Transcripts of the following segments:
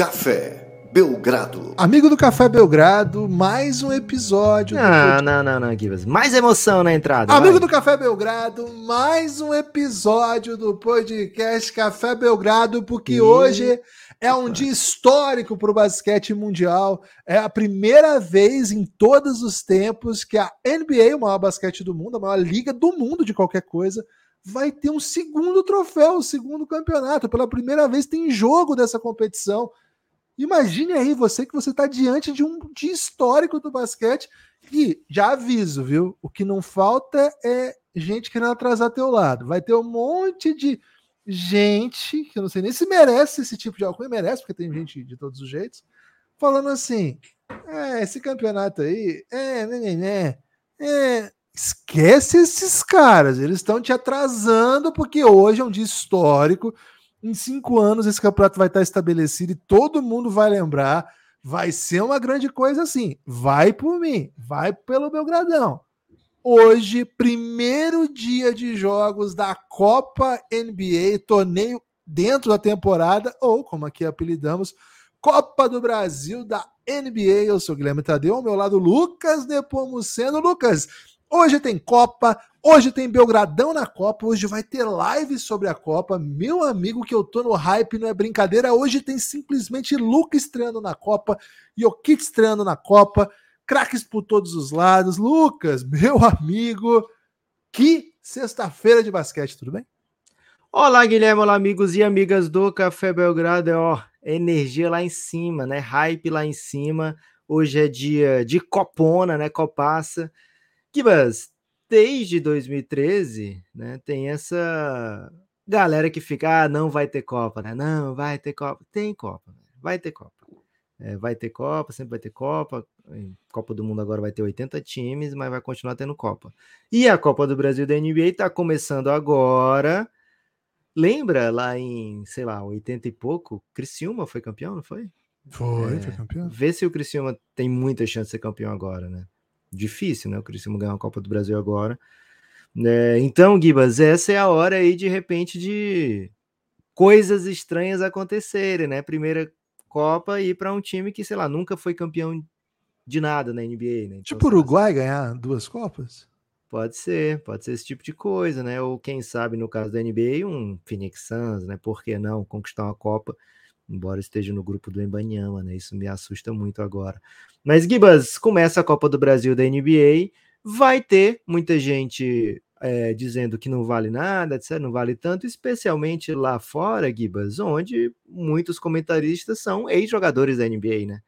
Café Belgrado. Amigo do Café Belgrado, mais um episódio. do Não, pod- não, não, não, Gibas. Mais emoção na entrada. Amigo vai. do Café Belgrado, mais um episódio do podcast Café Belgrado, porque Ih, hoje é um dia histórico para o basquete mundial. É a primeira vez em todos os tempos que a NBA, o maior basquete do mundo, a maior liga do mundo de qualquer coisa, vai ter um segundo troféu, um segundo campeonato. Pela primeira vez tem jogo dessa competição. Imagine aí você que você está diante de um dia histórico do basquete. E já aviso, viu? O que não falta é gente querendo atrasar teu lado. Vai ter um monte de gente, que eu não sei nem se merece esse tipo de alcunha, merece, porque tem gente de todos os jeitos, falando assim: é, esse campeonato aí, é, né, né, né, é, esquece esses caras, eles estão te atrasando, porque hoje é um dia histórico. Em cinco anos esse campeonato vai estar estabelecido e todo mundo vai lembrar. Vai ser uma grande coisa assim. Vai por mim, vai pelo Belgradão. Hoje, primeiro dia de jogos da Copa NBA, torneio dentro da temporada, ou como aqui apelidamos, Copa do Brasil da NBA. Eu sou Guilherme Tadeu, ao meu lado Lucas Nepomuceno. Lucas, hoje tem Copa, hoje tem Belgradão na Copa, hoje vai ter live sobre a Copa. Meu amigo, que eu tô no hype, não é brincadeira. Hoje tem simplesmente Luca estreando na Copa, Jokic estreando na Copa, craques por todos os lados. Lucas, meu amigo, que sexta-feira de basquete, tudo bem? Olá, Guilherme, olá, amigos e amigas do Café Belgrado. É, Ó, energia lá em cima, né? Hype lá em cima. Hoje é dia de copona, né? Copaça. Gibas, desde 2013, né? Tem essa galera que fica, ah, não vai ter Copa, né? Não, vai ter Copa. Tem Copa, né? vai ter Copa. É, vai ter Copa, sempre vai ter Copa. Copa do Mundo agora vai ter 80 times, mas vai continuar tendo Copa. E a Copa do Brasil da NBA está começando agora. Lembra lá em, sei lá, 80 e pouco, Criciúma foi campeão, não foi? Foi, É, foi campeão. Vê se o Criciúma tem muita chance de ser campeão agora, né? Difícil, né? O Criciúma ganhar a Copa do Brasil agora. É, então, Gibas, essa é a hora aí de repente de coisas estranhas acontecerem, né? Primeira Copa e para um time que, sei lá, nunca foi campeão de nada na NBA, né? Então, Tipo o Uruguai ganhar duas Copas? Pode ser, pode ser esse tipo de coisa, né? Ou quem sabe, no caso da NBA, um Phoenix Suns, né? Por que não conquistar uma Copa, embora esteja no grupo do Embanyama, né? Isso me assusta muito agora. Mas, Gibas, começa a Copa do Brasil da NBA, vai ter muita gente é, dizendo que não vale nada, etc., não vale tanto, especialmente lá fora, Gibas, onde muitos comentaristas são ex-jogadores da NBA, né?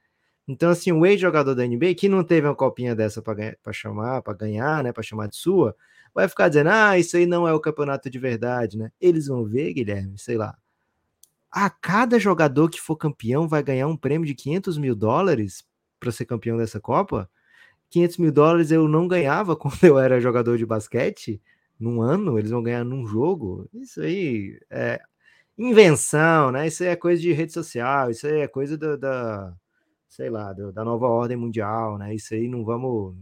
Então, assim, o ex-jogador da NBA, que não teve uma copinha dessa para chamar, para ganhar, né, para chamar de sua, vai ficar dizendo, ah, isso aí não é o campeonato de verdade, né? Eles vão ver, Guilherme, sei lá, a cada jogador que for campeão vai ganhar um prêmio de 500 mil dólares para ser campeão dessa Copa? 500 mil dólares eu não ganhava quando eu era jogador de basquete, num ano, eles vão ganhar num jogo. Isso aí é invenção, né? Isso aí é coisa de rede social, isso aí é coisa da, da sei lá, do- da nova ordem mundial, né? Isso aí não vamos,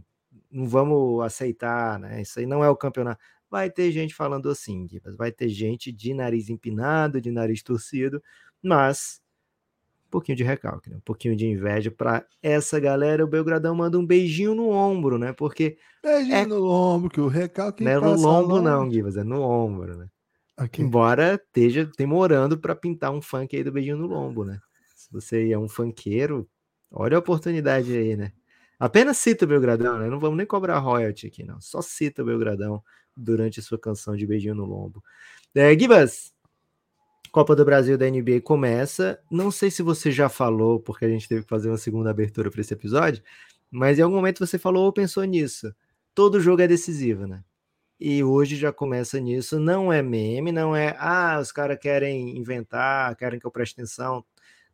não vamos aceitar, né? Isso aí não é o campeonato. Vai ter gente falando assim, vai ter gente de nariz empinado, de nariz torcido, mas um pouquinho de recalque, né? um pouquinho de inveja para essa galera. O Belgradão manda um beijinho no ombro, né? Porque Beijinho É- no ombro, que o recalque não é no lombo, não, Gibas, é no ombro, né? Ok. Embora esteja demorando para pintar um funk aí do beijinho no lombo, né? Se você é um funkeiro, olha a oportunidade aí, né? Apenas cita o Belgradão, né? Não vamos nem cobrar royalty aqui, não. Só cita o Belgradão durante a sua canção de beijinho no lombo. É, Gibas, Copa do Brasil da NBA começa. Não sei se você já falou, porque a gente teve que fazer uma segunda abertura para esse episódio, mas em algum momento você falou ou pensou nisso. Todo jogo é decisivo, né? E hoje já começa nisso. Não é meme, não é, ah, os caras querem inventar, querem que eu preste atenção.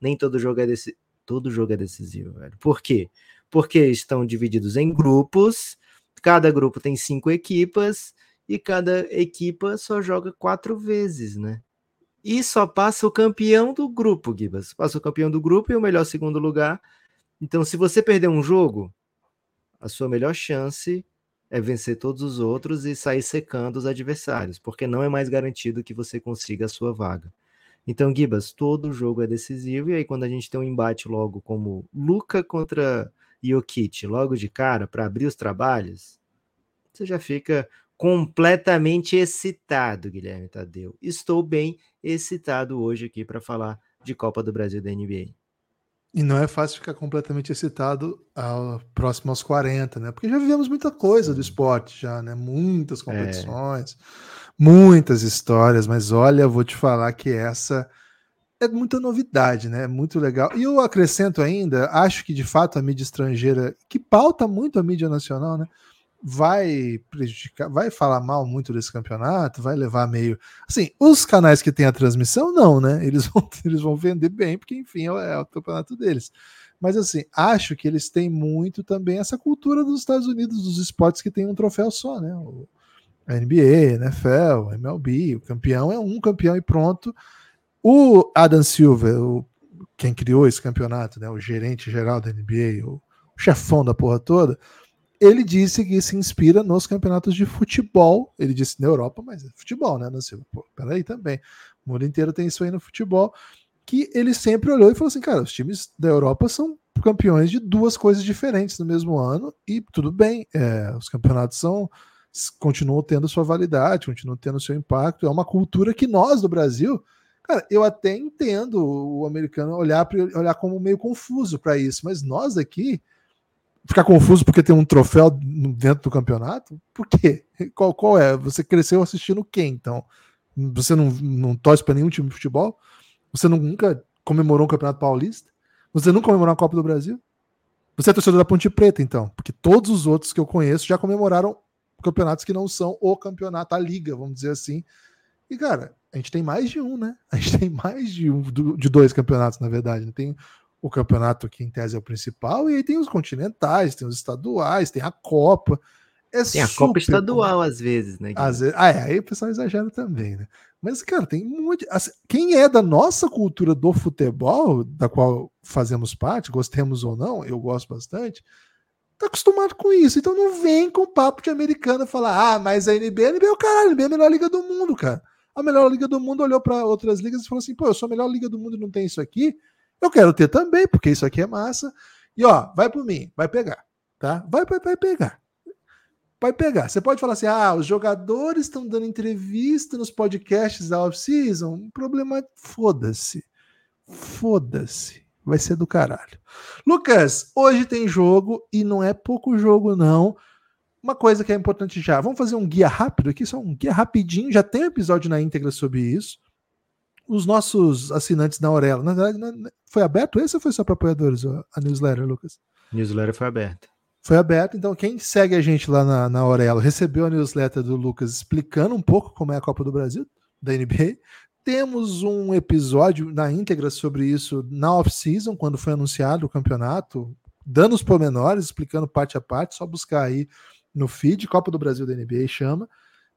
Nem todo jogo é decisivo. Todo jogo é decisivo, velho. Por quê? Porque estão divididos em grupos, cada grupo tem cinco equipas, e cada equipa só joga quatro vezes, né? E só passa o campeão do grupo, Gibas. Passa o campeão do grupo e o melhor segundo lugar. Então, se você perder um jogo, a sua melhor chance é vencer todos os outros e sair secando os adversários, porque não é mais garantido que você consiga a sua vaga. Então, Gibas, todo jogo é decisivo, e aí quando a gente tem um embate logo como Luca contra Jokic, logo de cara, para abrir os trabalhos, você já fica completamente excitado, Guilherme Tadeu. Estou bem excitado hoje aqui para falar de Copa do Brasil da NBA. E não é fácil ficar completamente excitado ao, próximo aos 40, né? Porque já vivemos muita coisa do esporte já, né? Muitas é. competições, é. muitas histórias, mas olha, vou te falar que essa é muita novidade, né? É muito legal. E eu acrescento ainda, acho que de fato a mídia estrangeira, que pauta muito a mídia nacional, né? Vai prejudicar, vai falar mal muito desse campeonato, vai levar meio. Assim, os canais que têm a transmissão, não, né? Eles vão, eles vão vender bem, porque enfim, é, é o campeonato deles. Mas assim, acho que eles têm muito também essa cultura dos Estados Unidos, dos esportes que tem um troféu só, né? O NBA, NFL, MLB, o campeão é um campeão e pronto. O Adam Silver, o, quem criou esse campeonato, né? O gerente geral da NBA, o chefão da porra toda ele disse que se inspira nos campeonatos de futebol. Ele disse na Europa, mas é futebol, né? Não sei, pô, peraí também. O mundo inteiro tem isso aí no futebol. Que ele sempre olhou e falou assim: cara, os times da Europa são campeões de duas coisas diferentes no mesmo ano, e tudo bem, é, os campeonatos são continuam tendo sua validade, continuam tendo seu impacto. É uma cultura que nós do Brasil, cara, eu até entendo o americano olhar, olhar como meio confuso para isso, mas nós aqui ficar confuso porque tem um troféu dentro do campeonato? Por quê? Qual, qual é? Você cresceu assistindo quem, então? Você não, não torce para nenhum time de futebol? Você nunca comemorou um campeonato paulista? Você nunca comemorou a Copa do Brasil? Você é torcedor da Ponte Preta, então? Porque todos os outros que eu conheço já comemoraram campeonatos que não são o campeonato, a liga, vamos dizer assim. E, cara, a gente tem mais de um, né? A gente tem mais de um, de dois campeonatos, na verdade. Tem o campeonato que em tese é o principal, e aí tem os continentais, tem os estaduais, tem a Copa. É tem a Copa estadual às vezes, né? Às vezes, ah, é, aí o pessoal exagera também, né? Mas, cara, tem muito. Assim, quem é da nossa cultura do futebol, da qual fazemos parte, gostemos ou não, eu gosto bastante, tá acostumado com isso. Então não vem com papo de americana falar, ah, mas a NBA, a NBA é o caralho, a NBA é a melhor liga do mundo, cara. A melhor liga do mundo olhou para outras ligas e falou assim: pô, eu sou a melhor liga do mundo e não tem isso aqui. Eu quero ter também, porque isso aqui é massa. E ó, vai por mim, vai pegar, tá? Vai, vai, vai pegar. Vai pegar. Você pode falar assim: ah, os jogadores estão dando entrevista nos podcasts da off-season. Um problema, foda-se. Foda-se. Vai ser do caralho. Lucas, hoje tem jogo e não é pouco jogo, não. Uma coisa que é importante já. Vamos fazer um guia rápido aqui, só um guia rapidinho. Já tem um episódio na íntegra sobre isso os nossos assinantes na Aurela. Na verdade, foi aberto esse ou foi só para apoiadores a newsletter, Lucas? Newsletter foi aberta. Foi aberto, então quem segue a gente lá na, na Aurela recebeu a newsletter do Lucas explicando um pouco como é a Copa do Brasil, da NBA. Temos um episódio na íntegra sobre isso na off-season, quando foi anunciado o campeonato, dando os pormenores, explicando parte a parte, só buscar aí no feed, Copa do Brasil da NBA chama.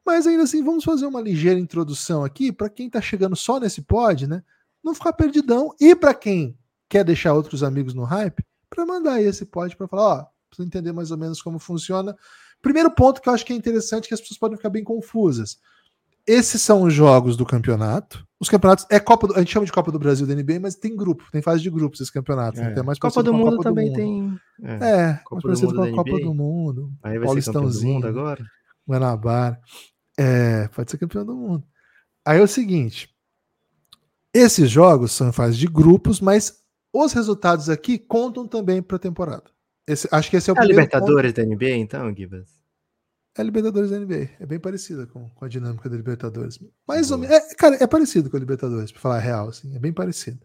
Mas ainda assim, vamos fazer uma ligeira introdução aqui para quem está chegando só nesse pod, né? Não ficar perdidão. E para quem quer deixar outros amigos no hype, para mandar aí esse pod para falar, ó, para entender mais ou menos como funciona. Primeiro ponto que eu acho que é interessante, que as pessoas podem ficar bem confusas. Esses são os jogos do campeonato. Os campeonatos é Copa do, a gente chama de Copa do Brasil da NBA, mas tem grupo, tem fase de grupos esse campeonato. É. Né? mais Copa do Mundo Copa também do mundo. tem. É, é Copa mais parecido com a Copa do Mundo. Aí vai Paulistãozinho, ser campeão do mundo agora. Guanabara. É, pode ser campeão do mundo. Aí é o seguinte: esses jogos são em fase de grupos, mas os resultados aqui contam também para a temporada. Esse, acho que esse é o é Libertadores ponto. da NBA, então, Gibas? É a Libertadores da NBA. É bem parecida com, com a dinâmica da Libertadores. Mais ou menos. É, cara, é parecido com a Libertadores, para falar a real, assim. É bem parecido.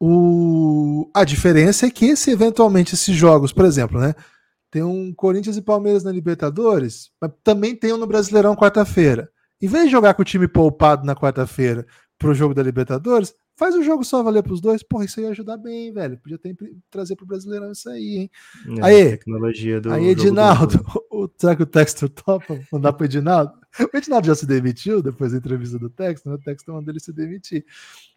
O... A diferença é que se eventualmente esses jogos, por exemplo, né? Tem um Corinthians e Palmeiras na Libertadores, mas também tem um no Brasileirão quarta-feira. Em vez de jogar com o time poupado na quarta-feira pro jogo da Libertadores, faz o jogo só valer pros dois. Porra, isso ia ajudar bem, velho. Podia ter, trazer pro Brasileirão isso aí, hein? É, aí, tecnologia do. Aí, Edinaldo, o, será que o Textor topa mandar pro Edinaldo? O Edinaldo já se demitiu depois da entrevista do Textor, né? O Textor mandou ele se demitir.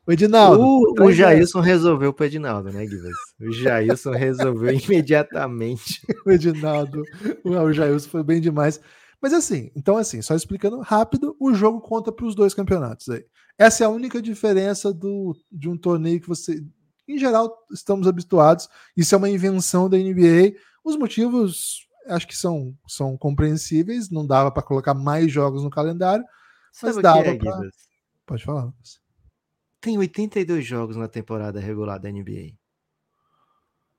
O Edinaldo. O, o Jailson resolveu pro Edinaldo, né, Guilherme? O Jailson resolveu imediatamente. o Edinaldo. O Jailson foi bem demais. Mas assim, então assim, só explicando rápido, o jogo conta para os dois campeonatos aí. Essa é a única diferença do, de um torneio que você, em geral, estamos habituados. Isso é uma invenção da NBA. Os motivos acho que são, são compreensíveis. Não dava para colocar mais jogos no calendário, mas Sabe dava é, pra... Pode falar, Lucas. Tem 82 jogos na temporada regular da NBA.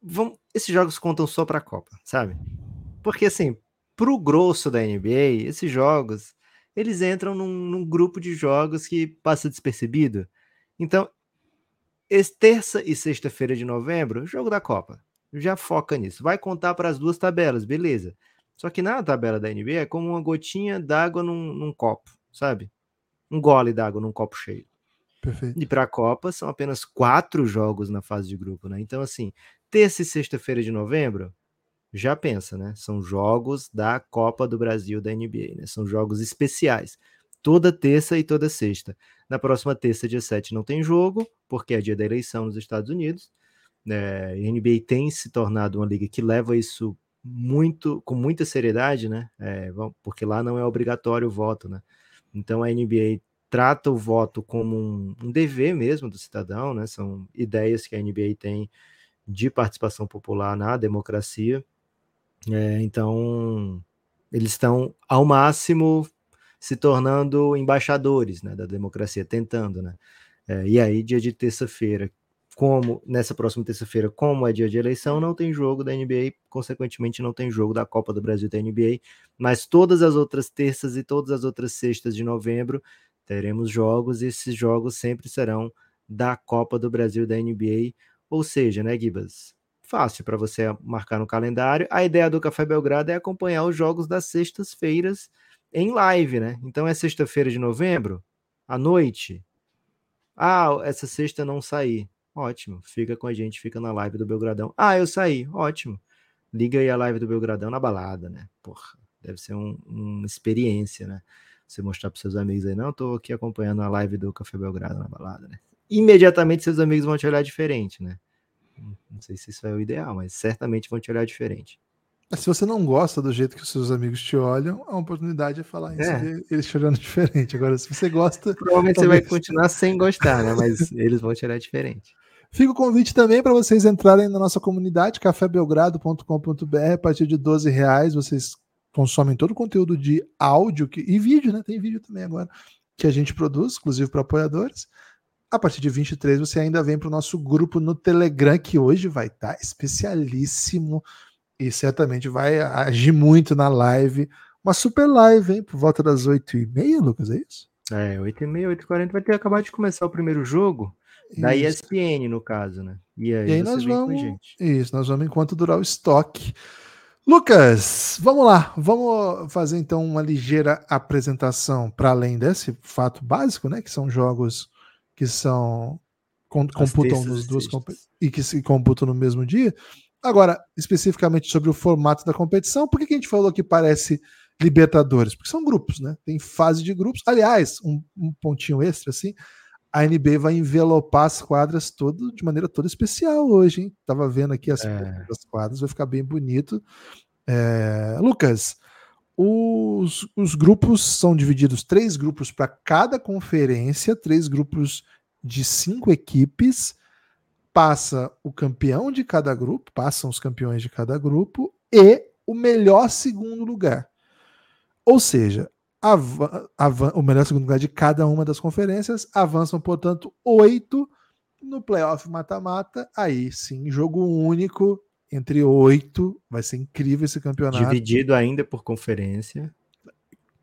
Vão... Esses jogos contam só para a Copa, sabe? Porque assim, pro grosso da NBA, esses jogos eles entram num, num grupo de jogos que passa despercebido. Então, terça e sexta-feira de novembro, jogo da Copa. Já foca nisso. Vai contar para as duas tabelas, beleza. Só que na tabela da NBA é como uma gotinha d'água num, num copo, sabe? Um gole d'água num copo cheio. Perfeito. E para a Copa são apenas quatro jogos na fase de grupo, né? Então, assim, terça e sexta-feira de novembro, já pensa, né? São jogos da Copa do Brasil da NBA, né? São jogos especiais. Toda terça e toda sexta. Na próxima terça, dia 7, não tem jogo, porque é dia da eleição nos Estados Unidos. É, a NBA tem se tornado uma liga que leva isso muito com muita seriedade, né? É, porque lá não é obrigatório o voto, né? Então a NBA trata o voto como um, um dever mesmo do cidadão, né? São ideias que a NBA tem de participação popular na democracia é, então, eles estão ao máximo se tornando embaixadores né, da democracia, tentando, né? É, e aí, dia de terça-feira, como nessa próxima terça-feira, como é dia de eleição, não tem jogo da NBA, consequentemente não tem jogo da Copa do Brasil da NBA, mas todas as outras terças e todas as outras sextas de novembro teremos jogos e esses jogos sempre serão da Copa do Brasil da NBA, ou seja, né, Gibas? fácil para você marcar no calendário. A ideia do Café Belgrado é acompanhar os jogos das sextas-feiras em live, né? Então é sexta-feira de novembro, à noite. Ah, essa sexta não saí. Ótimo, fica com a gente, fica na live do Belgradão. Ah, eu saí, ótimo. Liga aí a live do Belgradão na balada, né? Porra, deve ser um, uma experiência, né? Você mostrar para seus amigos aí, não, tô aqui acompanhando a live do Café Belgrado na balada, né? Imediatamente seus amigos vão te olhar diferente, né? Não sei se isso é o ideal, mas certamente vão te olhar diferente. Se você não gosta do jeito que os seus amigos te olham, a oportunidade é falar isso, é. eles te olhando diferente. Agora, se você gosta. Provavelmente talvez... você vai continuar sem gostar, né? Mas eles vão te olhar diferente. Fica o convite também para vocês entrarem na nossa comunidade, cafébelgrado.com.br. A partir de 12 reais vocês consomem todo o conteúdo de áudio que, e vídeo, né? Tem vídeo também agora que a gente produz, exclusivo para apoiadores. A partir de 23 você ainda vem para o nosso grupo no Telegram, que hoje vai estar tá especialíssimo e certamente vai agir muito na live. Uma super live, hein? Por volta das 8h30, Lucas, é isso? É, 8h30, 8h40 vai ter acabado de começar o primeiro jogo. Da isso. ESPN, no caso, né? E aí, e aí nós vamos. Isso, nós vamos enquanto durar o estoque. Lucas, vamos lá, vamos fazer então uma ligeira apresentação para além desse fato básico, né? Que são jogos que são computam nos duas e que se computam no mesmo dia. Agora, especificamente sobre o formato da competição, por que, que a gente falou que parece Libertadores? Porque são grupos, né? Tem fase de grupos. Aliás, um, um pontinho extra assim, a NBA vai envelopar as quadras todo, de maneira toda especial hoje, hein? Tava vendo aqui as, é. as quadras, vai ficar bem bonito. É... Lucas, os, os grupos são divididos três grupos para cada conferência, três grupos de cinco equipes. Passa o campeão de cada grupo, passam os campeões de cada grupo e o melhor segundo lugar. Ou seja, o melhor segundo lugar de cada uma das conferências avançam, portanto, oito no playoff mata-mata. Aí sim, jogo único entre oito. Vai ser incrível esse campeonato. Dividido ainda por conferência.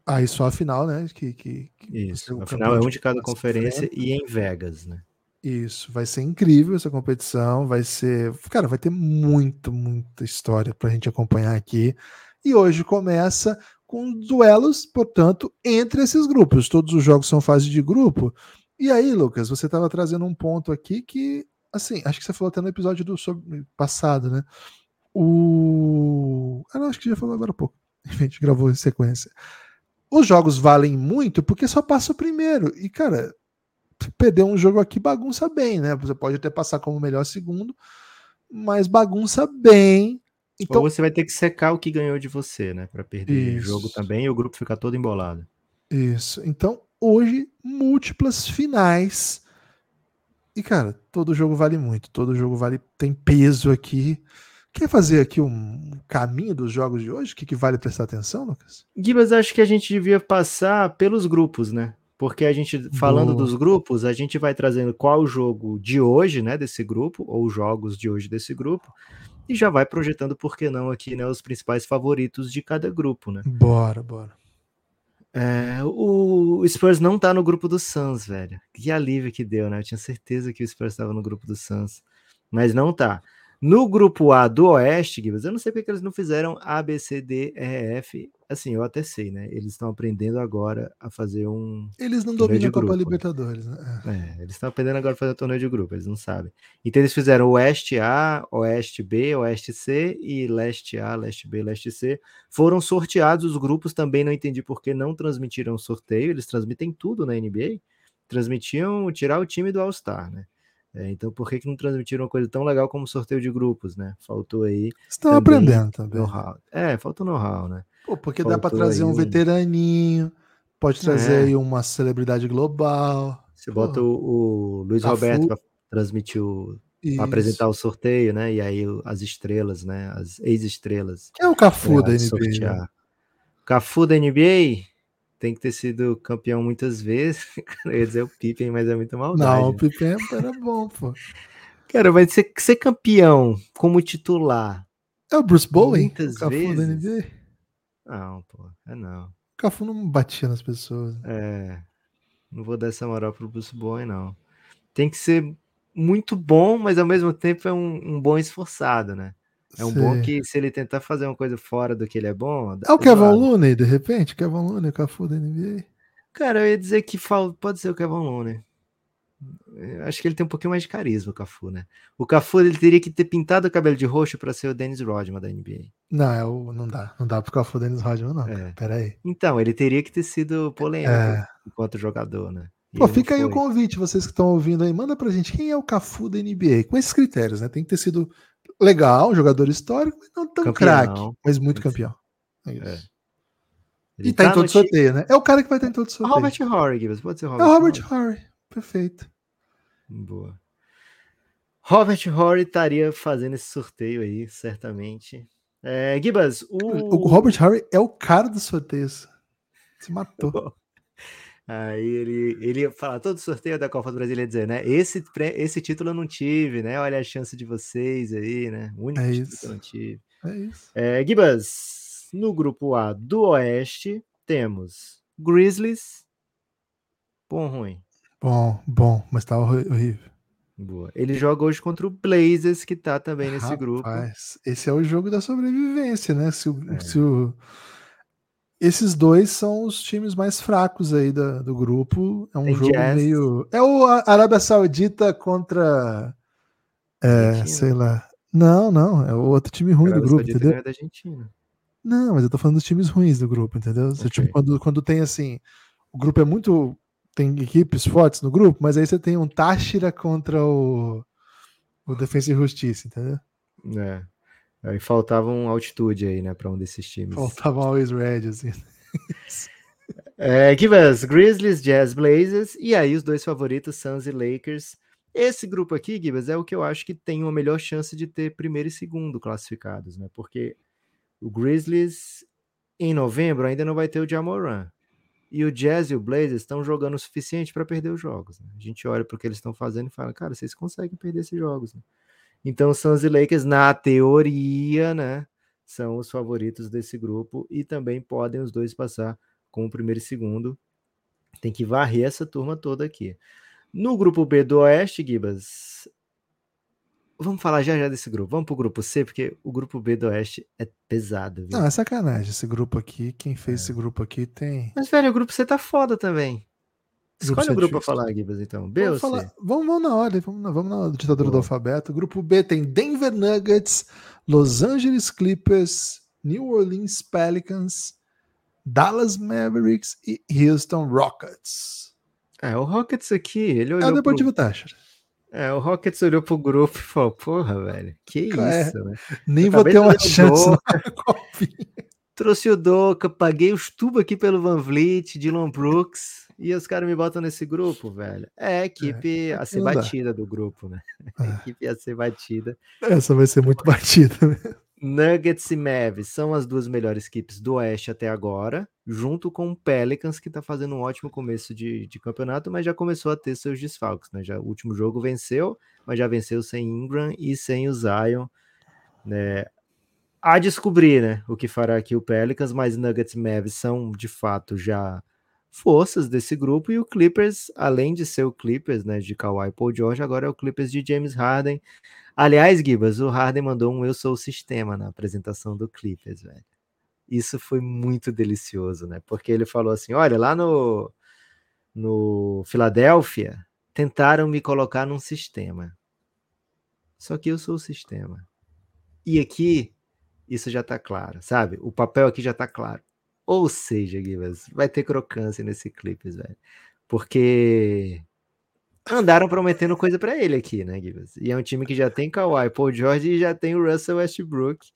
Aí só a final, né? Que, que, que Isso, a final é um de cada conferência e em Vegas, né? Isso, vai ser incrível essa competição, vai ser, cara, vai ter muito, muita história para a gente acompanhar aqui. E hoje começa com duelos, portanto, entre esses grupos. Todos os jogos são fase de grupo. E aí, Lucas, você estava trazendo um ponto aqui que assim, acho que você falou até no episódio do sobre, passado, né? O. Ah, não, acho que já falou agora há pouco. A gente gravou em sequência. Os jogos valem muito porque só passa o primeiro. E, cara, perder um jogo aqui bagunça bem, né? Você pode até passar como melhor segundo, mas bagunça bem Então, Ou você vai ter que secar o que ganhou de você, né? Para perder o jogo também e o grupo ficar todo embolado. Isso. Então, hoje, múltiplas finais. E, cara, todo jogo vale muito. Todo jogo vale. Tem peso aqui. Quer fazer aqui um caminho dos jogos de hoje? O que, que vale prestar atenção, Lucas? Gibas, acho que a gente devia passar pelos grupos, né? Porque a gente, falando Boa. dos grupos, a gente vai trazendo qual o jogo de hoje, né, desse grupo, ou jogos de hoje desse grupo, e já vai projetando, por que não, aqui, né, os principais favoritos de cada grupo, né? Bora, bora. É, o Spurs não tá no grupo do Suns, velho. Que alívio que deu, né? Eu tinha certeza que o Spurs estava no grupo do Suns, mas não tá. No grupo A do Oeste, Gibbs, eu não sei porque eles não fizeram A, B, C, D, E, F. Assim, eu até sei, né? Eles estão aprendendo agora a fazer um. Eles não dominam a Copa Libertadores, né? É, eles estão aprendendo agora a fazer um torneio de grupo, eles não sabem. Então eles fizeram Oeste A, Oeste B, Oeste C e Leste A, Leste B, Leste C. Foram sorteados os grupos, também não entendi por que não transmitiram o sorteio. Eles transmitem tudo na NBA. Transmitiam tirar o time do All-Star, né? É, então, por que, que não transmitiram uma coisa tão legal como sorteio de grupos, né? Faltou aí. Estão aprendendo também. Know-how. É, falta know-how, né? Pô, porque faltou dá para trazer um veteraninho, pode trazer é. aí uma celebridade global. Você Pô. bota o, o Luiz. Roberto para transmitir o. Apresentar o sorteio, né? E aí as estrelas, né? As ex-estrelas. Quem é o Cafu da NBA? Né? Cafu da NBA? Tem que ter sido campeão muitas vezes. Eu ia dizer o Pippen, mas é muito maldade. Não, o Pippen era bom, pô. Cara, vai ser, ser campeão como titular. É o Bruce Bowen? Muitas Cafu vezes. Não, pô, é não. O Cafu não batia nas pessoas. É. Não vou dar essa moral pro Bruce Bowen, não. Tem que ser muito bom, mas ao mesmo tempo é um, um bom esforçado, né? É um Sim. bom que se ele tentar fazer uma coisa fora do que ele é bom. É o Kevin Looney, de repente? Kevin Looney, Cafu da NBA. Cara, eu ia dizer que pode ser o Kevin Looney. Eu acho que ele tem um pouquinho mais de carisma, o Cafu, né? O Cafu ele teria que ter pintado o cabelo de roxo para ser o Dennis Rodman da NBA. Não, é não dá. Não dá pro Cafu Dennis Rodman, não. É. Pera aí. Então, ele teria que ter sido polêmico é. enquanto jogador, né? E Pô, fica aí o convite, vocês que estão ouvindo aí, manda pra gente quem é o Cafu da NBA, com esses critérios, né? Tem que ter sido legal, jogador histórico, mas não tão craque, mas muito campeão. É isso. É. E tá, tá em todo sorteio, né? É o cara que vai estar em todo sorteio. Robert Horry, pode ser Robert. É o Robert Horry, perfeito. Boa. Robert Horry estaria fazendo esse sorteio aí, certamente. É, Gibas, o... o Robert Horry é o cara dos sorteios. Se matou. Aí ele, ele ia falar, todo sorteio da Copa do Brasil, ia dizer, né? Esse, esse título eu não tive, né? Olha a chance de vocês aí, né? O único é título isso. que eu não tive. É isso. É, Gibas, no grupo A do Oeste, temos Grizzlies. Bom ruim? Bom, bom, mas tá horrível. Boa. Ele joga hoje contra o Blazers, que tá também nesse Rapaz, grupo. Esse é o jogo da sobrevivência, né? Se o, é. se o esses dois são os times mais fracos aí da, do grupo. É um Tem jogo jazz. meio. É o Arábia Saudita contra. É, sei lá. Não, não. É o outro time ruim do grupo, entendeu? É da Argentina. Não, mas eu tô falando dos times ruins do grupo, entendeu? Okay. Tipo, quando, quando tem assim. O grupo é muito. Tem equipes fortes no grupo, mas aí você tem um Táchira contra o. O Defensa e Justiça, entendeu? É. Aí faltava um altitude aí, né, para um desses times. Faltava always red, assim. é, Grizzlies, Jazz, Blazers, e aí os dois favoritos, Suns e Lakers. Esse grupo aqui, Gibas, é o que eu acho que tem uma melhor chance de ter primeiro e segundo classificados, né? Porque o Grizzlies em novembro ainda não vai ter o Jamoran. E o Jazz e o Blazers estão jogando o suficiente para perder os jogos. Né? A gente olha para o que eles estão fazendo e fala, cara, vocês conseguem perder esses jogos. Né? Então, Suns e Lakers, na teoria, né, são os favoritos desse grupo e também podem os dois passar com o primeiro e segundo. Tem que varrer essa turma toda aqui. No grupo B do Oeste, Gibas, vamos falar já já desse grupo. Vamos pro grupo C, porque o grupo B do Oeste é pesado. Viu? Não, é sacanagem esse grupo aqui. Quem fez é. esse grupo aqui tem. Mas, velho, o grupo C tá foda também. Escolhe o grupo para falar, Gibas, então. B vamos, falar, vamos, vamos, na ordem, vamos na, vamos na ditadura Boa. do alfabeto. Grupo B tem Denver Nuggets, Los Angeles Clippers, New Orleans Pelicans, Dallas Mavericks e Houston Rockets. É, o Rockets aqui, ele olhou. É o Deportivo pro... Táchira. É, o Rockets olhou pro grupo e falou, porra, velho, que É. isso, né? Nem Eu vou ter uma chance na copinha. Trouxe o Doca, paguei os tubos aqui pelo Van Vliet, Dylan Brooks, e os caras me botam nesse grupo, velho. É a equipe a aqui ser batida do grupo, né? A É. equipe a ser batida. Essa vai ser muito batida. né? Nuggets e Mavs são as duas melhores equipes do Oeste até agora, junto com o Pelicans, que tá fazendo um ótimo começo de, de campeonato, mas já começou a ter seus desfalques, né? Já, o último jogo venceu, mas já venceu sem Ingram e sem o Zion, né? A descobrir, né, o que fará aqui o Pelicans, mas Nuggets e Mavs são, de fato, já forças desse grupo, e o Clippers, além de ser o Clippers, né, de Kawhi Paul George, agora é o Clippers de James Harden, Aliás, Gibas, o Harden mandou um Eu Sou o Sistema na apresentação do Clippers, velho. Isso foi muito delicioso, né? Porque ele falou assim: olha, lá no, no Filadélfia, tentaram me colocar num sistema. Só que eu sou o sistema. E aqui, isso já tá claro, sabe? O papel aqui já tá claro. Ou seja, Gibas, vai ter crocância nesse Clippers, velho. Porque andaram prometendo coisa pra ele aqui, né, Gibas? E é um time que já tem Kawhi, Paul George e já tem o Russell Westbrook.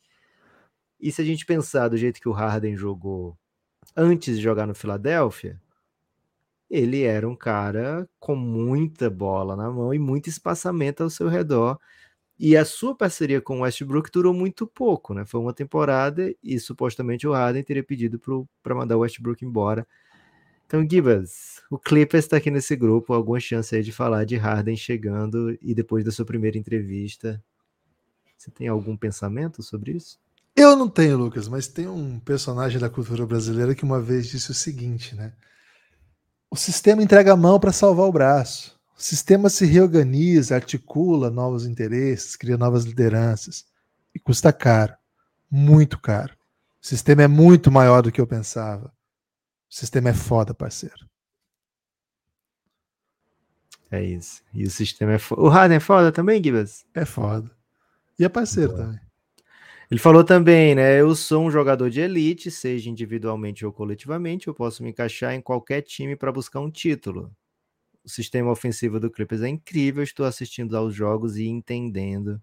E se a gente pensar do jeito que o Harden jogou antes de jogar no Filadélfia, ele era um cara com muita bola na mão e muito espaçamento ao seu redor. E a sua parceria com o Westbrook durou muito pouco, né? Foi uma temporada e supostamente o Harden teria pedido para mandar o Westbrook embora. Então, Gibas, o Clippers está aqui nesse grupo, alguma chance aí de falar de Harden chegando e depois da sua primeira entrevista. Você tem algum pensamento sobre isso? Eu não tenho, Lucas, mas tem um personagem da cultura brasileira que uma vez disse o seguinte, né? O sistema entrega a mão para salvar o braço. O sistema se reorganiza, articula novos interesses, cria novas lideranças. E custa caro. Muito caro. O sistema é muito maior do que eu pensava. O sistema é foda, parceiro. É isso. E o sistema é foda. O Harden é foda também, Gibas? É foda. E é parceiro Boa. também. Ele falou também, né? Eu sou um jogador de elite, seja individualmente ou coletivamente, eu posso me encaixar em qualquer time para buscar um título. O sistema ofensivo do Clippers é incrível, estou assistindo aos jogos e entendendo.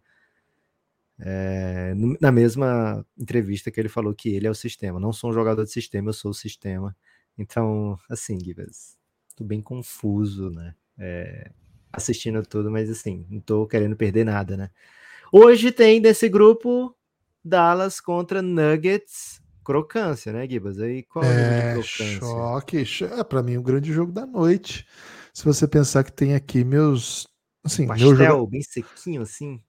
É, na mesma entrevista que ele falou que ele é o sistema. Não sou um jogador de sistema, eu sou o sistema. Então, assim, Gibas, tô bem confuso, né? É, assistindo tudo, mas assim, não tô querendo perder nada, né? Hoje tem desse grupo Dallas contra Nuggets. Crocância, né, Gibas? Aí qual é o nível de É, crocância? choque. cho- É, pra mim, o grande jogo da noite. Se você pensar que tem aqui meus. Assim, meu Pastel, jogo. bem sequinho assim.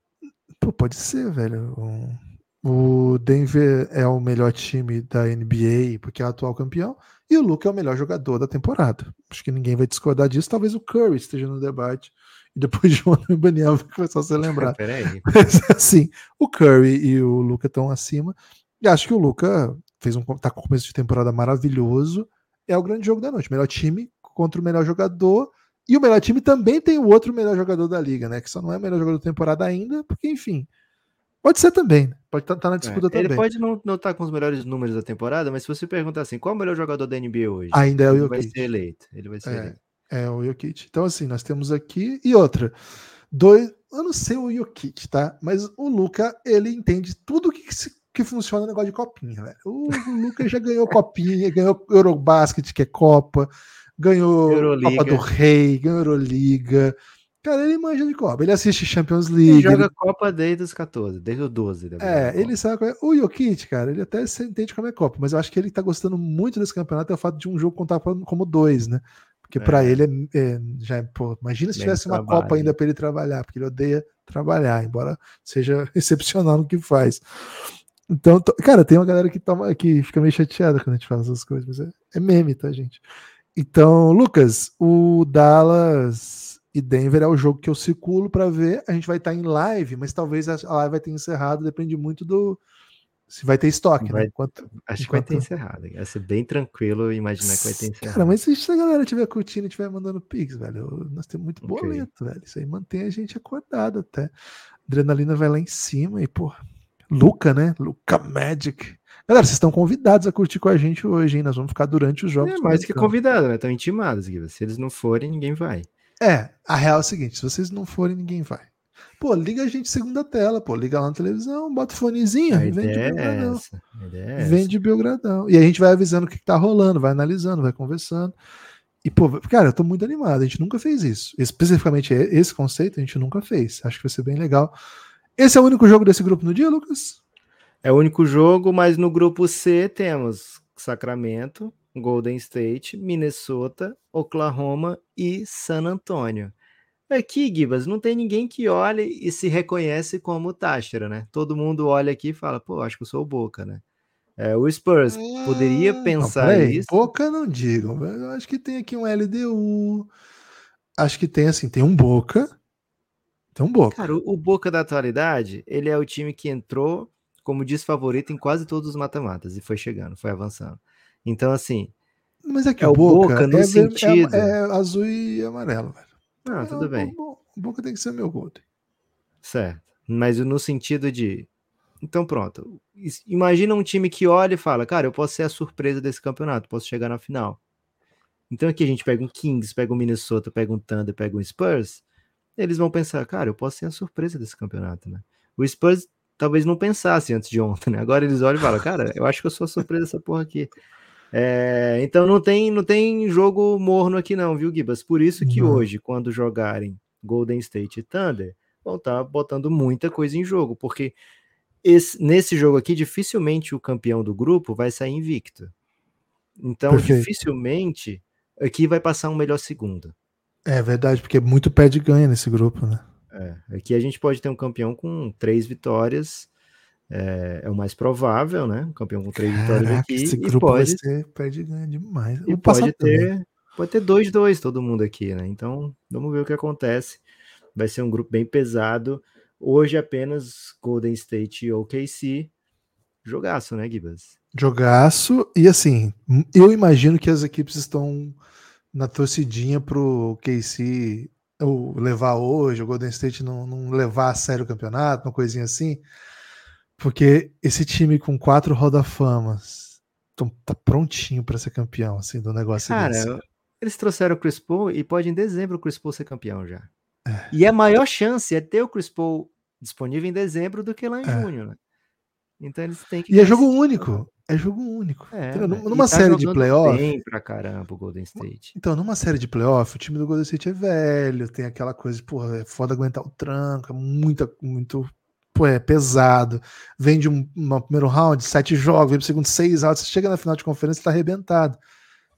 Pô, pode ser, velho. O- O Denver é o melhor time da NBA, porque é o atual campeão, e o Luca é o melhor jogador da temporada. Acho que ninguém vai discordar disso. Talvez o Curry esteja no debate. E depois de ontem o Daniel vai começar a se lembrar. Peraí. Mas assim, o Curry e o Luca estão acima. E acho que o Luca fez um tá com começo de temporada maravilhoso. É o grande jogo da noite. Melhor time contra o melhor jogador. E o melhor time também tem o outro melhor jogador da liga, né? Que só não é o melhor jogador da temporada ainda, porque, enfim. Pode ser também, né? Pode estar na disputa É, Ele também. pode não estar com os melhores números da temporada, mas se você perguntar assim, qual é o melhor jogador da NBA hoje? Ainda é o ele vai Jokic. ser eleito. Ele vai ser É. eleito. É o Jokic. Então, assim, nós temos aqui. E outra. Dois. Eu não sei o Jokic, tá? Mas o Luca, ele entende tudo que, se- que funciona no negócio de copinha, velho. O, o Luca já ganhou copinha, ganhou Eurobasket, que é Copa, ganhou Euroliga. Copa do Rei, ganhou Euroliga. Cara, ele manja de Copa. Ele assiste Champions Ele League. joga ele- Copa desde os 14, desde o 12. da É, ele sabe qual é. O Jokic, cara, ele até se entende como é Copa, mas eu acho que ele tá gostando muito desse campeonato é o fato de um jogo contar como dois, né? Porque pra É. ele é, é- já é, pô, imagina se Menos tivesse uma trabalho. Copa ainda pra ele trabalhar, porque ele odeia trabalhar, embora seja excepcional no que faz. Então, cara, tem uma galera que toma que fica meio chateada quando a gente fala essas coisas, mas é, é meme, tá, gente? Então, Lucas, o Dallas e Denver é o jogo que eu circulo pra ver. A gente vai estar em live, mas talvez a a live vai ter encerrado, depende muito do se vai ter estoque, Vai- né? Enquanto, Acho que vai ter enquanto- encerrado. Vai ser bem tranquilo imaginar que vai ter encerrado. Cara, mas se a galera estiver curtindo e estiver mandando pix, velho, nós temos muito Ok. boleto, velho. Isso aí mantém a gente acordado até. Adrenalina vai lá em cima e, pô, Luca, né? Luca Magic. Galera, vocês estão convidados a curtir com a gente hoje, hein? Nós vamos ficar durante os jogos. É mais que comentando. convidado, né? Estão intimados, Guilherme. Se eles não forem, ninguém vai. É, a real é o seguinte: se vocês não forem, ninguém vai. Pô, liga a gente segunda tela, pô, liga lá na televisão, bota o fonezinho, A vende é Belgradão. essa. É. Vende Belgradão. E a gente vai avisando o que, que tá rolando, vai analisando, vai conversando. E, pô, cara, eu tô muito animado. A gente nunca fez isso. Especificamente esse conceito, a gente nunca fez. Acho que vai ser bem legal. Esse é o único jogo desse grupo no dia, Lucas? É o único jogo, mas no grupo C temos Sacramento, Golden State, Minnesota, Oklahoma e San Antonio. Aqui, Gibas, não tem ninguém que olhe e se reconhece como Táchira, né? Todo mundo olha aqui e fala, pô, acho que eu sou o Boca, né? É, o Spurs poderia Não, pensar peraí, isso. Boca não digam. Eu acho que tem aqui um LDU. Acho que tem assim, tem um Boca. Tem um Boca. Cara, o, o Boca da atualidade, ele é o time que entrou como desfavorito em quase todos os mata-matas e foi chegando, foi avançando. Então, assim, Mas é que é o Boca, Boca no é, é- sentido- é azul e amarelo, velho. não, É, tudo bem. O, o Boca tem que ser meu Golden. Certo. Mas no sentido de. Então, pronto. Imagina um time que olha e fala: Cara, eu posso ser a surpresa desse campeonato, posso chegar na final. Então, aqui a gente pega um Kings, pega um Minnesota, pega um Thunder, pega um Spurs. Eles vão pensar: Cara, eu posso ser a surpresa desse campeonato, né? O Spurs talvez não pensasse antes de ontem, né? Agora eles olham e falam: Cara, eu acho que eu sou surpresa dessa porra aqui. É, então não tem, não tem jogo morno aqui, não, viu, Gibas? Por isso que hoje, quando jogarem Golden State e Thunder, vão estar botando muita coisa em jogo, porque esse- nesse jogo aqui, dificilmente o campeão do grupo vai sair invicto. Então, Perfeito. dificilmente aqui vai passar um melhor segundo. É verdade, porque muito perde ganha nesse grupo, né? É, aqui a gente pode ter um campeão com três vitórias, é, é o mais provável, né? Um campeão com três vitórias Caraca, aqui, esse e grupo pode, vai ser perde ganha demais. e pode também. ter pode ter 2-2 todo mundo aqui, né? Então, vamos ver o que acontece. Vai ser um grupo bem pesado. Hoje apenas Golden State e OKC. Jogaço, né, Gibas? Jogaço. E assim, eu imagino que as equipes estão na torcidinha pro KC ou levar hoje, o Golden State não, não levar a sério o campeonato, uma coisinha assim. Porque esse time com quatro roda-famas tá prontinho para ser campeão, assim, do negócio Cara, desse. eles trouxeram o Chris Paul e pode em dezembro o Chris Paul ser campeão já. É. E a maior chance é ter o Chris Paul disponível em dezembro do que lá em É. junho, né? Então eles têm que E é jogo único. É jogo único. É, né? Numa tá série de playoff. Bem pra caramba o Golden State. Então, numa série de playoff, o time do Golden State é velho, tem aquela coisa de, porra, é foda aguentar o tranco, é muita, muito, pô, é pesado. Vem de um, primeiro round, sete jogos, vem pro segundo, seis rounds, você chega na final de conferência e tá arrebentado.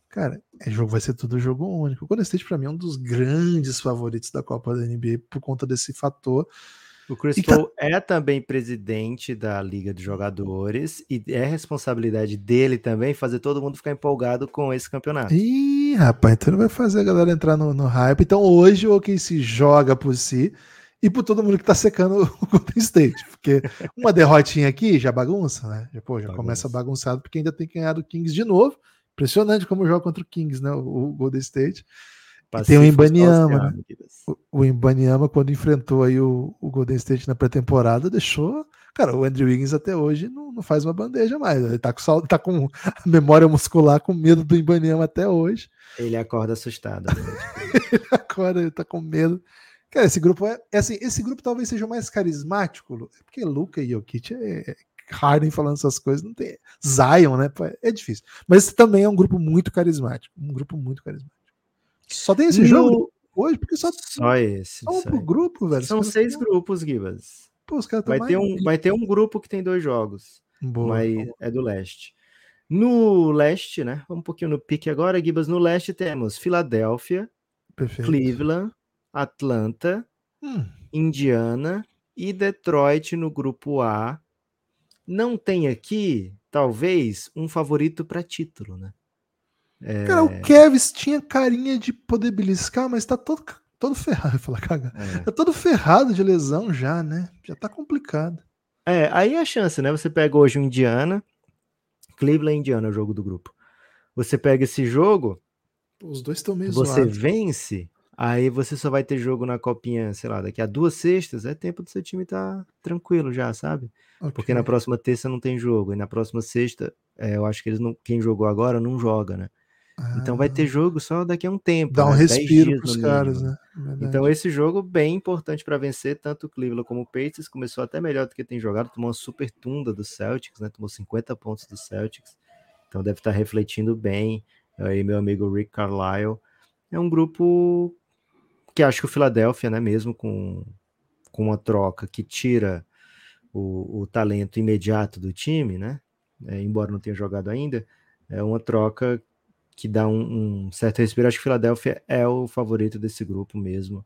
Cara, é jogo, vai ser tudo jogo único. O Golden State, pra mim, é um dos grandes favoritos da Copa da NBA por conta desse fator. O Chris E tá- Paul é também presidente da Liga de Jogadores e é responsabilidade dele também fazer todo mundo ficar empolgado com esse campeonato. Ih, rapaz, então ele vai fazer a galera entrar no, no hype. Então hoje o OKC joga por si e por todo mundo que tá secando o Golden State. Porque uma derrotinha aqui já bagunça, né? Já, pô, já Bagunça. começa bagunçado porque ainda tem que ganhar do Kings de novo. Impressionante como joga contra o Kings, né? O, o Golden State. Tem o Oceano, né? O, o Ibaniama, quando enfrentou aí o, o Golden State na pré-temporada, deixou. Cara, o Andrew Wiggins até hoje não, não faz uma bandeja mais. Ele tá com, sal- tá com a memória muscular, com medo do Ibaniama até hoje. Ele acorda assustado. né? Agora ele tá com medo. Cara, esse grupo é, é assim, esse grupo talvez seja o mais carismático, é porque Luca e Jokic é Harden falando essas coisas, não tem Zion, né? É difícil. Mas esse também é um grupo muito carismático, um grupo muito carismático. Só tem esse jogo hoje porque só Só esse. só um pro grupo, velho. São seis tão- grupos, Gibas. Pô, os caras Vai ter, mais- um, vai ter um grupo que tem dois jogos, Boa. mas é do leste. No leste, né? Vamos um pouquinho no pique agora, Gibas. No leste temos Filadélfia, Perfeito. Cleveland, Atlanta, Hum, Indiana e Detroit no grupo A. Não tem aqui, talvez, um favorito para título, né? Cara, o Kevs tinha carinha de poder beliscar, mas tá todo, todo ferrado. Falar, caga. É. Tá todo ferrado de lesão já, né? Já tá complicado. É, aí é a chance, né? Você pega hoje o Indiana, Cleveland Indiana, é o jogo do grupo. Você pega esse jogo, Os dois estão meio você zoados. vence, aí você só vai ter jogo na copinha, sei lá, daqui a duas sextas, é tempo do seu time estar tranquilo já, sabe? Porque Ok. na próxima terça não tem jogo, e na próxima sexta, é, eu acho que eles não, quem jogou agora não joga, né? Então vai ter jogo só daqui a um tempo. Dá um né? 10 respiro pros no caras, né? Verdade. Então esse jogo bem importante para vencer tanto o Cleveland como o Patriots, começou até melhor do que tem jogado, tomou uma super tunda do Celtics, né? Tomou 50 pontos do Celtics. Então deve estar refletindo bem. Aí meu amigo Rick Carlisle é um grupo que acho que o Philadelphia, né, mesmo com, com uma troca que tira o, o talento imediato do time, né? é, embora não tenha jogado ainda, é uma troca que dá um, um certo respiro. Acho que Philadelphia é o favorito desse grupo mesmo.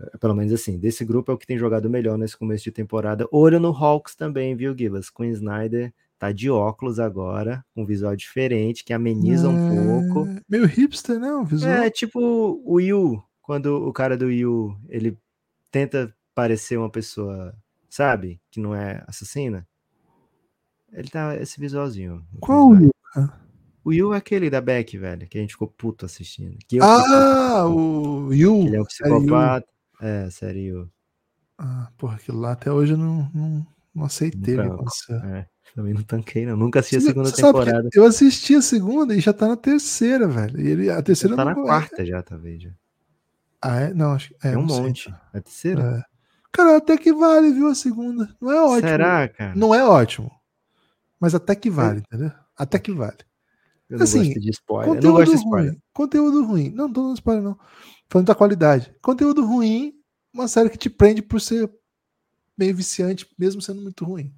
É, Pelo menos assim, desse grupo é o que tem jogado melhor nesse começo de temporada. Olho no Hawks também, viu, Gibas? Com Snyder tá de óculos agora, com um visual diferente, que ameniza um pouco. É, Meio hipster, né? O visual. É tipo o Yu, quando o cara do Yu, ele tenta parecer uma pessoa, sabe, que não é assassina. Ele tá esse visualzinho. Qual o Yu? O Yu é aquele da Beck, velho, que a gente ficou puto assistindo. Que Ah, o Yu. Ele é um série Yu. psicopata. É, sério. Yu. Ah, porra, aquilo lá até hoje eu não, não, não aceitei o. É, também não tanquei, não. Nunca assisti a segunda temporada. eu assisti a segunda e já tá na terceira, velho. E ele, a terceira Tá na não é- quarta já, talvez. Já. Ah, é? Não, acho que. É, Tem um não sei. monte. A terceira? É. Cara, até que vale, viu? A segunda. Não é ótimo. Será, cara? Não é ótimo. Mas até que vale, entendeu? Até que vale. Eu não assim, gosto de spoiler. Eu não Conteúdo gosto de ruim. spoiler. Conteúdo ruim. Não, não tô dando spoiler, não. Falando da qualidade. Conteúdo ruim, uma série que te prende por ser meio viciante, mesmo sendo muito ruim.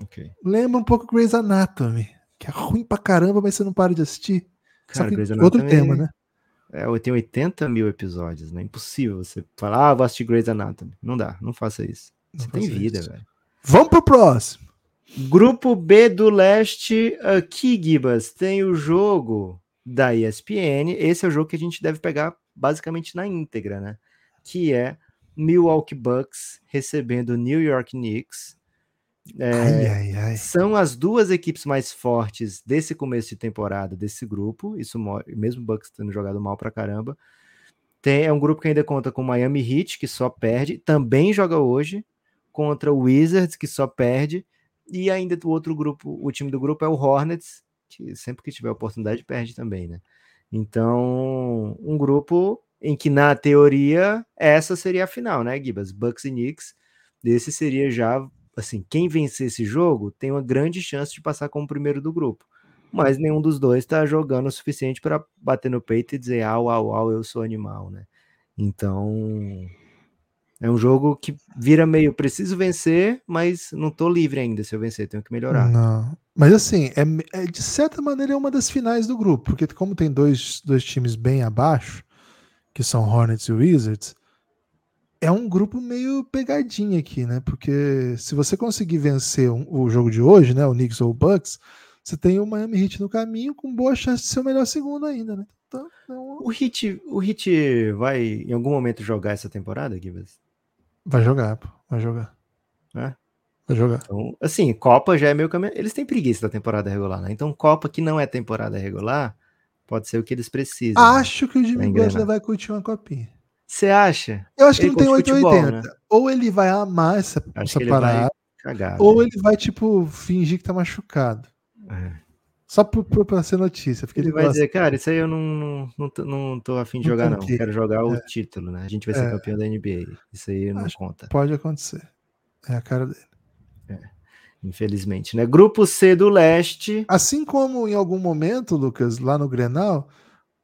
Ok. Lembra um pouco Grey's Anatomy, que é ruim pra caramba, mas você não para de assistir. Cara, outro Anatomy tema, né? É, tem 80 mil episódios, né? Impossível você falar, ah, vou assistir Grey's Anatomy. Não dá, não faça isso. Não Você tem vida, isso. velho. Vamos pro próximo. Grupo B do leste, aqui, Gibas, tem o jogo da ESPN. Esse é o jogo que a gente deve pegar basicamente na íntegra, né? Que é Milwaukee Bucks recebendo o New York Knicks. É, Ai, ai, ai. São as duas equipes mais fortes desse começo de temporada desse grupo. Isso mo- mesmo o Bucks tendo jogado mal pra caramba. Tem, é um grupo que ainda conta com Miami Heat, que só perde, também joga hoje, contra o Wizards, que só perde, e ainda o outro grupo, o time do grupo é o Hornets, que sempre que tiver oportunidade perde também, né? Então, um grupo em que, na teoria, essa seria a final, né, Gibas? Bucks e Knicks. Esse seria já, assim, quem vencer esse jogo tem uma grande chance de passar como primeiro do grupo. Mas nenhum dos dois está jogando o suficiente para bater no peito e dizer, au, au, au, eu sou animal, né? Então, é um jogo que vira meio, preciso vencer, mas não tô livre ainda se eu vencer, tenho que melhorar. Não. Mas assim, é, é, de certa maneira é uma das finais do grupo, porque como tem dois, dois times bem abaixo, que são Hornets e Wizards, é um grupo meio pegadinho aqui, né? Porque se você conseguir vencer um- o jogo de hoje, né? O Knicks ou o Bucks, você tem o Miami Heat no caminho com boa chance de ser o melhor segundo ainda, né? Então, é O Hit, o Hit vai em algum momento jogar essa temporada, Gibas? Vai jogar, pô. Vai jogar. É? Vai jogar. Então, assim, Copa já é meio caminho. Eles têm preguiça da temporada regular, né? Então, Copa que não é temporada regular, pode ser o que eles precisam. né? Acho que o Jimmy. Butler vai curtir uma copinha. Você acha? Eu acho que Ele não tem curte 880. futebol, Ou ele vai amar essa, Acho essa que parada, cagar. ou né? ele vai, tipo, fingir que tá machucado. É. Só pra ser notícia. Porque Ele vai dizer, cara, isso aí eu não, não, não, tô, afim de Não jogar, não. tanquei. Quero jogar o É. título, né? A gente vai ser É. campeão da NBA. Isso aí não Acho- conta, Pode acontecer. É a cara dele. infelizmente, né? Grupo C do leste. Assim como em algum momento, Lucas, lá no Grenal,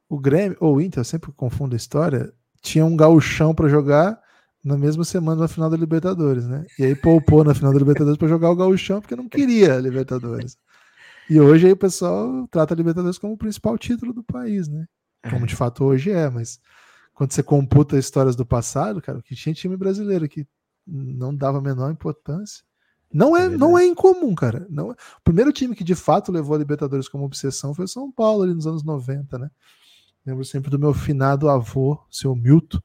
o Grêmio, ou o Inter, eu sempre confundo a história, tinha um gauchão pra jogar na mesma semana na final da Libertadores, né? E aí poupou na final da Libertadores pra jogar o gauchão porque não queria a Libertadores. E hoje aí o pessoal trata a Libertadores como o principal título do país, né? Como de fato hoje é, mas quando você computa histórias do passado, cara, que tinha time brasileiro que não dava a menor importância. Não é, É não é incomum, cara. Não é- O primeiro time que de fato levou a Libertadores como obsessão foi o São Paulo ali nos anos 90, né? Lembro sempre do meu finado avô, seu Milton,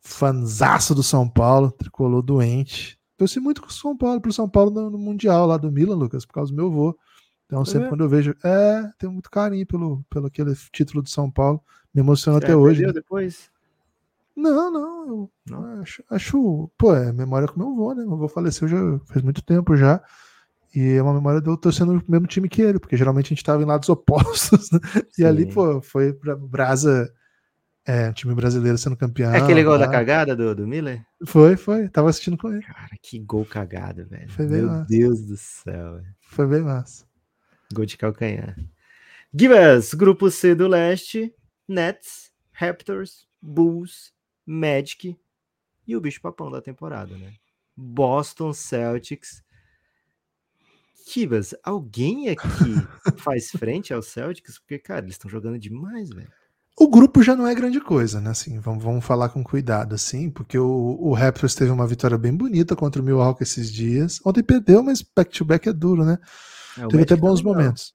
fanzaço do São Paulo, tricolor doente. Torci muito com o São Paulo, pro São Paulo no, no Mundial lá do Milan, Lucas, por causa do meu avô. Então, É sempre mesmo? quando eu vejo. É, tenho muito carinho pelo, pelo aquele título do São Paulo. Me emociona até hoje. né? depois? Não, não. Eu Não? Acho, acho. Pô, é memória com meu avô, né? Meu avô faleceu já faz muito tempo já. E é uma memória de eu torcendo no mesmo time que ele, porque geralmente a gente estava em lados opostos. Né? E ali, pô, foi pra Brasa, é, time brasileiro sendo campeão. É aquele gol da cagada do, do Miller? Foi, foi. Tava assistindo com ele. Cara, que gol cagado, velho. Foi bem Meu massa. Deus do céu. Velho. Foi bem massa. Gol de calcanhar. Give us, grupo C do leste, Nets, Raptors, Bulls, Magic e o bicho papão da temporada, né? Boston Celtics. Kibas, alguém aqui faz frente aos Celtics? Porque, cara, eles estão jogando demais, velho. O grupo já não é grande coisa, né? Assim, vamos, vamos falar com cuidado, assim, porque o, o Raptors teve uma vitória bem bonita contra o Milwaukee esses dias. Ontem perdeu, mas back-to-back -back é duro, né? É, teve até bons tá momentos.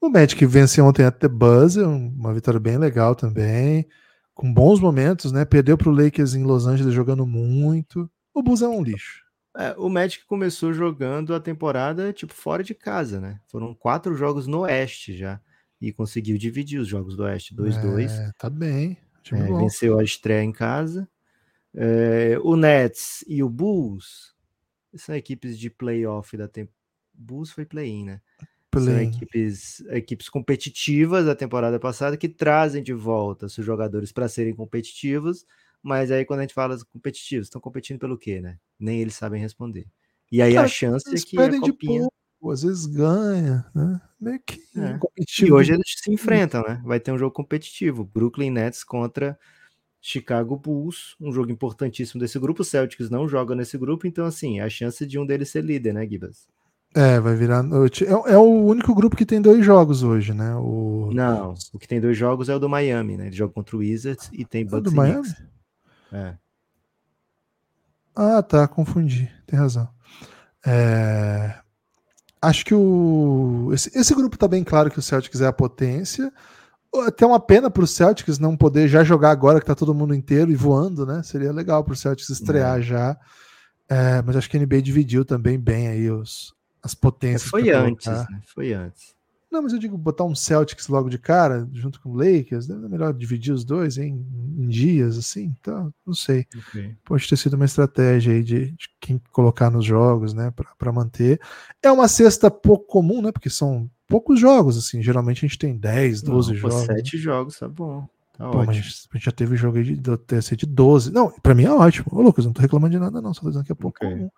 O Magic venceu ontem até Buzzer, uma vitória bem legal também, com bons momentos, né? Perdeu para o Lakers em Los Angeles jogando muito. O Bulls é um lixo. É, o Magic começou jogando a temporada tipo fora de casa, né? Foram quatro jogos no Oeste já e conseguiu dividir os jogos do Oeste 2-2. É, tá bem. É, venceu a estreia em casa. É, o Nets e o Bulls são equipes de playoff da temporada. Bulls foi play-in, né? Play são equipes, equipes competitivas da temporada passada que trazem de volta seus jogadores para serem competitivos mas aí quando a gente fala competitivos, estão competindo pelo quê, né? Nem eles sabem responder. E aí Cara, a chance é que a copinha... Pouco, às vezes ganha, né? Meio que é. E hoje eles se enfrentam, né? Vai ter um jogo competitivo, Brooklyn Nets contra Chicago Bulls, um jogo importantíssimo desse grupo. O Celtics não joga nesse grupo, então assim, a chance de um deles ser líder, né, Gibas? É, vai virar noite. É, é, o único grupo que tem dois jogos hoje, né? O... Não, o que tem dois jogos é o do Miami, né? Ele joga contra o Wizards e tem Bucks é do Miami? Knicks. É. Ah, tá, confundi. Tem razão. É... Acho que o esse, esse, grupo tá bem claro que o Celtics é a potência. Até uma pena para o Celtics não poder já jogar agora que tá todo mundo inteiro e voando, né? Seria legal para o Celtics estrear é. já. É, mas acho que a NBA dividiu também bem aí os, as potências. Foi antes, né? Foi antes. Não, mas eu digo botar um Celtics logo de cara, junto com o Lakers, né? é melhor dividir os dois em, em dias, assim, então, não sei. Okay. Pode ter sido uma estratégia aí de, de quem colocar nos jogos, né, para manter. É uma cesta pouco comum, né, porque são poucos jogos, assim, geralmente a gente tem 10, 12 não, jogos. 7 né? jogos, tá bom. Tá Pô, ótimo. mas a gente já teve jogo aí de, de, de 12. Não, pra mim é ótimo. Ô, Lucas, não tô reclamando de nada, não. Só tô dizendo que é pouco okay. comum.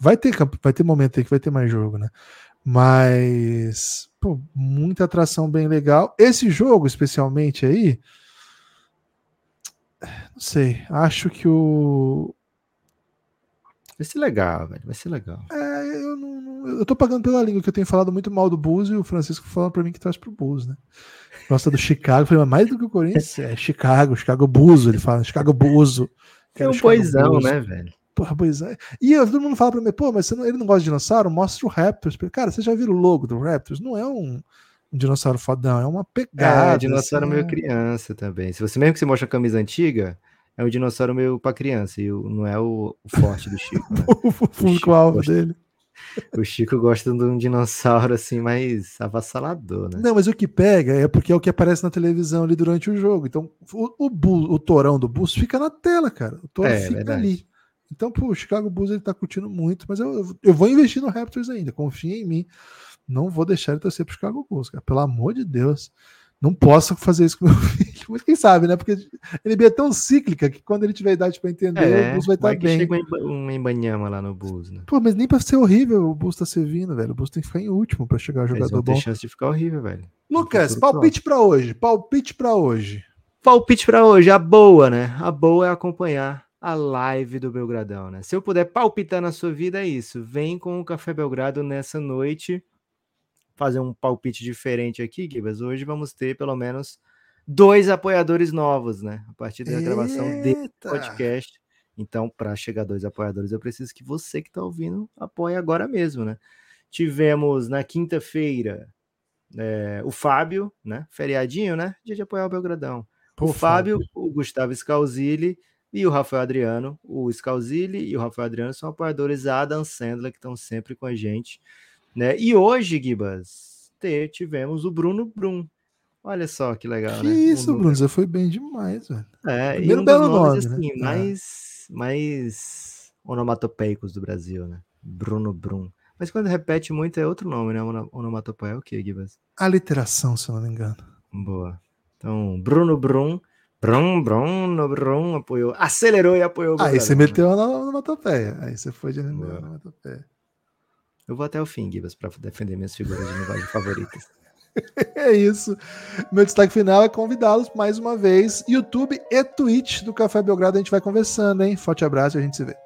Vai ter, vai ter momento aí que vai ter mais jogo, né? Mas pô, muita atração bem legal. Esse jogo, especialmente aí, não sei, acho que o. Vai ser legal, velho. Vai ser legal. É, eu não, Eu tô pagando pela língua, que eu tenho falado muito mal do Bulls e o Francisco falando pra mim que traz pro Bulls, né? Gosta do Chicago. Falei, mas mais do que o Corinthians? É Chicago, Chicago Buzo, ele fala, Chicago Buzo. É um poisão, né, velho? Porra, pois é. E todo mundo fala pra mim, pô, mas não, ele não gosta de dinossauro? Mostra o Raptors. Cara, você já viu o logo do Raptors? Não é um, um dinossauro fodão, é uma pegada. É, dinossauro assim, meio é. criança também. Se você mesmo que você mostra a camisa antiga, é um dinossauro meio pra criança, e não é o, o forte do Chico. Né? o público-alvo dele. O Chico gosta de um dinossauro assim mais avassalador, né? Não, mas o que pega é porque é o que aparece na televisão ali durante o jogo. Então, o, o, o torão do bus fica na tela, cara. O torão é, fica verdade. ali. Então, pô, o Chicago Bulls ele tá curtindo muito, mas eu, eu vou investir no Raptors ainda, confia em mim. Não vou deixar ele torcer pro Chicago Bulls, cara. Pelo amor de Deus. Não posso fazer isso com meu filho. Mas quem sabe, né? Porque NBA é tão cíclica que quando ele tiver idade para entender, é, o Bulls vai estar tá bem. Chega um embanhama lá no Bulls, né? Pô, mas nem para ser horrível o Bulls tá servindo, velho. O Bulls tem que ficar em último para chegar a jogador Eles bom. Tem chance de ficar horrível, velho. Lucas, palpite para hoje. Palpite para hoje. Palpite para hoje. A boa, né? A boa é acompanhar a live do Belgradão, né? Se eu puder palpitar na sua vida, é isso. Vem com o Café Belgrado nessa noite, fazer um palpite diferente aqui, Gibas. Hoje vamos ter pelo menos dois apoiadores novos, né? A partir da Eita. gravação desse podcast. Então, para chegar a dois apoiadores, eu preciso que você que está ouvindo apoie agora mesmo, né? Tivemos na quinta-feira é, o Fábio, né? Feriadinho, né? Dia de apoiar o Belgradão. O Fábio, Fábio, o Gustavo Scalzilli e o Rafael Adriano, o Scalzilli e o Rafael Adriano são apoiadores da Adam Sandler, que estão sempre com a gente. Né? E hoje, Gibas, tivemos o Bruno Brum. Olha só que legal, que né? isso, Bruno, você foi bem demais, velho. É, Primeiro e um belo nomes, nome, assim, né? mais, é. mais onomatopeicos do Brasil, né? Bruno Brum. Mas quando repete muito é outro nome, né? Onomatopeia é o quê, Gibas? Aliteração, se eu não me engano. Boa. Então, Bruno Brum, Brum, Bruno Brum apoiou, acelerou e apoiou o Aí você meteu a onomatopeia. Aí você foi de onomatopeia. Eu vou até o fim, Gibas, para defender minhas figuras de linguagem favoritas. é isso. Meu destaque final é convidá-los mais uma vez. YouTube e Twitch do Café Belgrado. A gente vai conversando, hein? Forte abraço e a gente se vê.